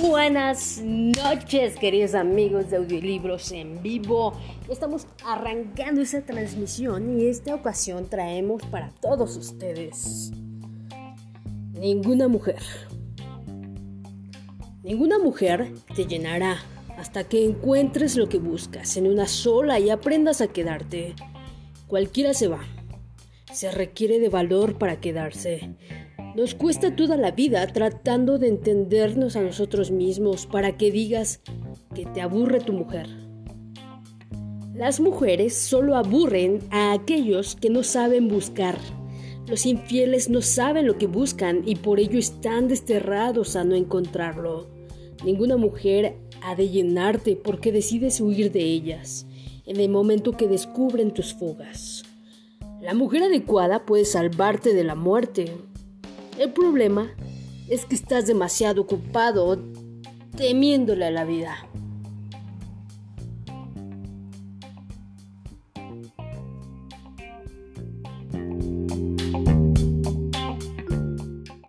buenas noches, queridos amigos de audiolibros en vivo. Estamos arrancando esa transmisión y esta ocasión traemos para todos ustedes ninguna mujer. Ninguna mujer te llenará hasta que encuentres lo que buscas en una sola y aprendas a quedarte. Cualquiera se va. Se requiere de valor para quedarse. Nos cuesta toda la vida tratando de entendernos a nosotros mismos para que digas que te aburre tu mujer. Las mujeres solo aburren a aquellos que no saben buscar. Los infieles no saben lo que buscan y por ello están desterrados a no encontrarlo. Ninguna mujer ha de llenarte porque decides huir de ellas en el momento que descubren tus fugas. La mujer adecuada puede salvarte de la muerte, el problema es que estás demasiado ocupado temiéndole a la vida.